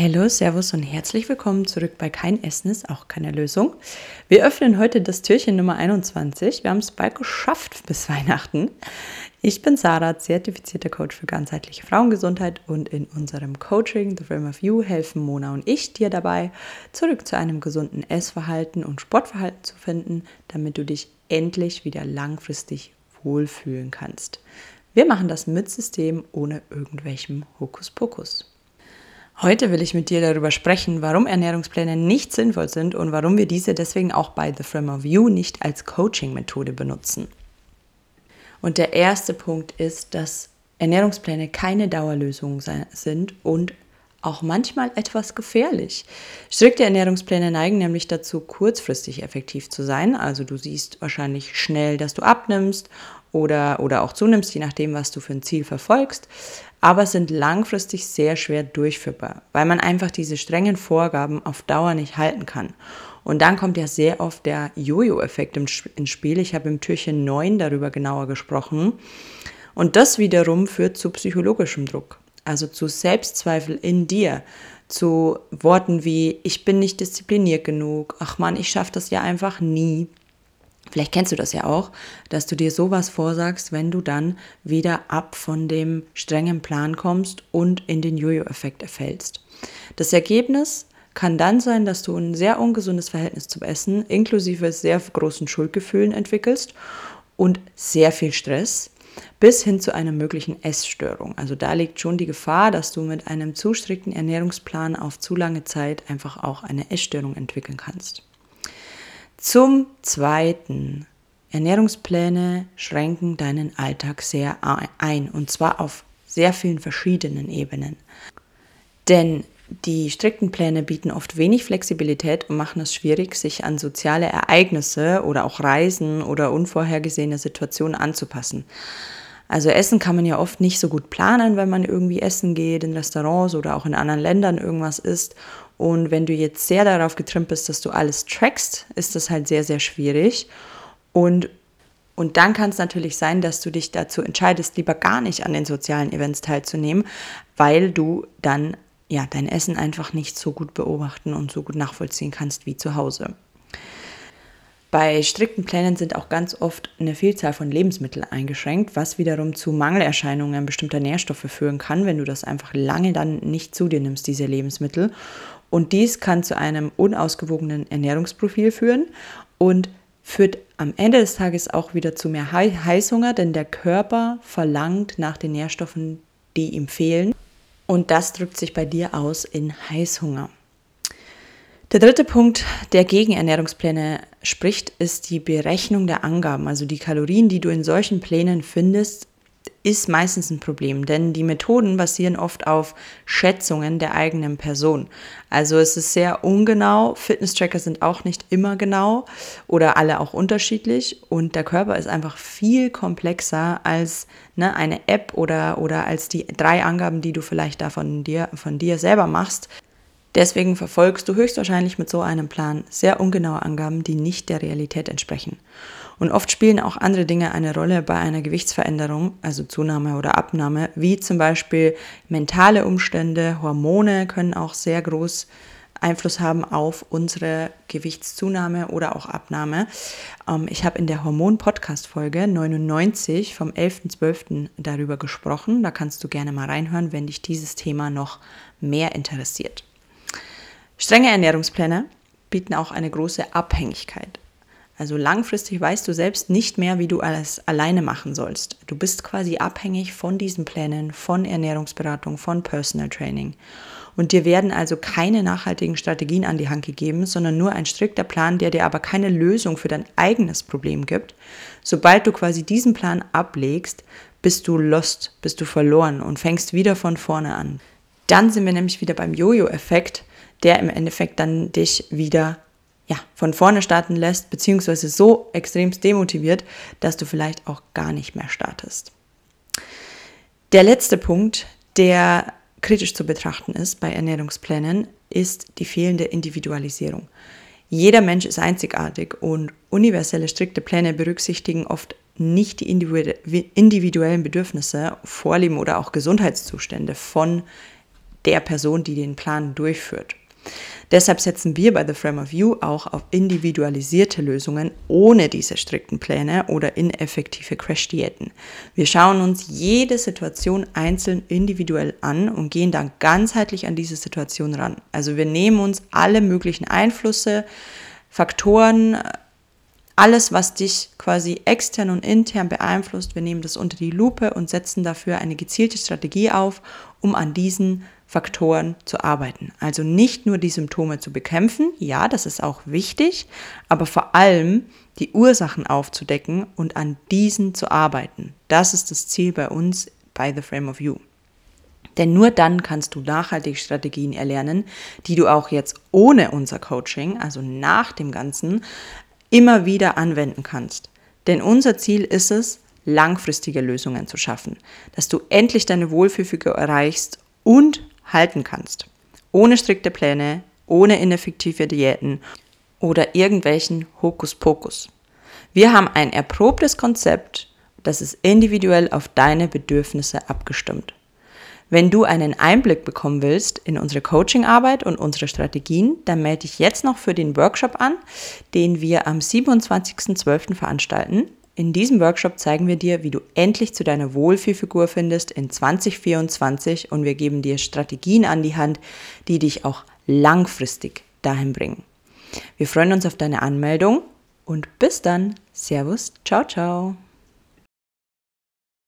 Hallo, Servus und herzlich willkommen zurück bei Kein Essen ist auch keine Lösung. Wir öffnen heute das Türchen Nummer 21. Wir haben es bald geschafft bis Weihnachten. Ich bin Sarah, zertifizierter Coach für ganzheitliche Frauengesundheit und in unserem Coaching The Frame of You helfen Mona und ich dir dabei, zurück zu einem gesunden Essverhalten und Sportverhalten zu finden, damit du dich endlich wieder langfristig wohlfühlen kannst. Wir machen das mit System ohne irgendwelchem Hokuspokus. Heute will ich mit dir darüber sprechen, warum Ernährungspläne nicht sinnvoll sind und warum wir diese deswegen auch bei The Frame of You nicht als Coaching-Methode benutzen. Und der erste Punkt ist, dass Ernährungspläne keine Dauerlösung sind und auch manchmal etwas gefährlich. Strikte Ernährungspläne neigen nämlich dazu, kurzfristig effektiv zu sein. Also du siehst wahrscheinlich schnell, dass du abnimmst oder, oder auch zunimmst, je nachdem, was du für ein Ziel verfolgst aber sind langfristig sehr schwer durchführbar, weil man einfach diese strengen Vorgaben auf Dauer nicht halten kann. Und dann kommt ja sehr oft der Jojo-Effekt ins Spiel. Ich habe im Türchen 9 darüber genauer gesprochen. Und das wiederum führt zu psychologischem Druck, also zu Selbstzweifel in dir, zu Worten wie ich bin nicht diszipliniert genug, ach man, ich schaffe das ja einfach nie. Vielleicht kennst du das ja auch, dass du dir sowas vorsagst, wenn du dann wieder ab von dem strengen Plan kommst und in den Jojo-Effekt erfällst. Das Ergebnis kann dann sein, dass du ein sehr ungesundes Verhältnis zum Essen inklusive sehr großen Schuldgefühlen entwickelst und sehr viel Stress bis hin zu einer möglichen Essstörung. Also da liegt schon die Gefahr, dass du mit einem zu strikten Ernährungsplan auf zu lange Zeit einfach auch eine Essstörung entwickeln kannst. Zum Zweiten, Ernährungspläne schränken deinen Alltag sehr ein und zwar auf sehr vielen verschiedenen Ebenen. Denn die strikten Pläne bieten oft wenig Flexibilität und machen es schwierig, sich an soziale Ereignisse oder auch Reisen oder unvorhergesehene Situationen anzupassen. Also Essen kann man ja oft nicht so gut planen, wenn man irgendwie essen geht, in Restaurants oder auch in anderen Ländern irgendwas isst. Und wenn du jetzt sehr darauf getrimmt bist, dass du alles trackst, ist das halt sehr, sehr schwierig. Und, und dann kann es natürlich sein, dass du dich dazu entscheidest, lieber gar nicht an den sozialen Events teilzunehmen, weil du dann ja dein Essen einfach nicht so gut beobachten und so gut nachvollziehen kannst wie zu Hause. Bei strikten Plänen sind auch ganz oft eine Vielzahl von Lebensmitteln eingeschränkt, was wiederum zu Mangelerscheinungen bestimmter Nährstoffe führen kann, wenn du das einfach lange dann nicht zu dir nimmst, diese Lebensmittel. Und dies kann zu einem unausgewogenen Ernährungsprofil führen und führt am Ende des Tages auch wieder zu mehr Heißhunger, denn der Körper verlangt nach den Nährstoffen, die ihm fehlen. Und das drückt sich bei dir aus in Heißhunger. Der dritte Punkt, der gegen Ernährungspläne spricht, ist die Berechnung der Angaben. Also die Kalorien, die du in solchen Plänen findest, ist meistens ein Problem, denn die Methoden basieren oft auf Schätzungen der eigenen Person. Also es ist sehr ungenau, Fitness-Tracker sind auch nicht immer genau oder alle auch unterschiedlich und der Körper ist einfach viel komplexer als ne, eine App oder, oder als die drei Angaben, die du vielleicht da von dir, von dir selber machst. Deswegen verfolgst du höchstwahrscheinlich mit so einem Plan sehr ungenaue Angaben, die nicht der Realität entsprechen. Und oft spielen auch andere Dinge eine Rolle bei einer Gewichtsveränderung, also Zunahme oder Abnahme, wie zum Beispiel mentale Umstände, Hormone können auch sehr groß Einfluss haben auf unsere Gewichtszunahme oder auch Abnahme. Ähm, ich habe in der Hormon-Podcast-Folge 99 vom 11.12. darüber gesprochen. Da kannst du gerne mal reinhören, wenn dich dieses Thema noch mehr interessiert. Strenge Ernährungspläne bieten auch eine große Abhängigkeit. Also langfristig weißt du selbst nicht mehr, wie du alles alleine machen sollst. Du bist quasi abhängig von diesen Plänen, von Ernährungsberatung, von Personal Training. Und dir werden also keine nachhaltigen Strategien an die Hand gegeben, sondern nur ein strikter Plan, der dir aber keine Lösung für dein eigenes Problem gibt. Sobald du quasi diesen Plan ablegst, bist du lost, bist du verloren und fängst wieder von vorne an. Dann sind wir nämlich wieder beim Jojo-Effekt der im Endeffekt dann dich wieder ja, von vorne starten lässt, beziehungsweise so extremst demotiviert, dass du vielleicht auch gar nicht mehr startest. Der letzte Punkt, der kritisch zu betrachten ist bei Ernährungsplänen, ist die fehlende Individualisierung. Jeder Mensch ist einzigartig und universelle strikte Pläne berücksichtigen oft nicht die individuellen Bedürfnisse, Vorlieben oder auch Gesundheitszustände von der Person, die den Plan durchführt. Deshalb setzen wir bei The Frame of You auch auf individualisierte Lösungen ohne diese strikten Pläne oder ineffektive Crash-Diäten. Wir schauen uns jede Situation einzeln individuell an und gehen dann ganzheitlich an diese Situation ran. Also wir nehmen uns alle möglichen Einflüsse, Faktoren, alles, was dich quasi extern und intern beeinflusst, wir nehmen das unter die Lupe und setzen dafür eine gezielte Strategie auf, um an diesen Faktoren zu arbeiten. Also nicht nur die Symptome zu bekämpfen, ja, das ist auch wichtig, aber vor allem die Ursachen aufzudecken und an diesen zu arbeiten. Das ist das Ziel bei uns bei The Frame of You. Denn nur dann kannst du nachhaltig Strategien erlernen, die du auch jetzt ohne unser Coaching, also nach dem Ganzen, immer wieder anwenden kannst. Denn unser Ziel ist es, langfristige Lösungen zu schaffen, dass du endlich deine Wohlfühlfigur erreichst und halten kannst. Ohne strikte Pläne, ohne ineffektive Diäten oder irgendwelchen Hokuspokus. Wir haben ein erprobtes Konzept, das ist individuell auf deine Bedürfnisse abgestimmt. Wenn du einen Einblick bekommen willst in unsere Coachingarbeit und unsere Strategien, dann melde dich jetzt noch für den Workshop an, den wir am 27.12. veranstalten. In diesem Workshop zeigen wir dir, wie du endlich zu deiner Wohlfühlfigur findest in 2024 und wir geben dir Strategien an die Hand, die dich auch langfristig dahin bringen. Wir freuen uns auf deine Anmeldung und bis dann. Servus, ciao, ciao.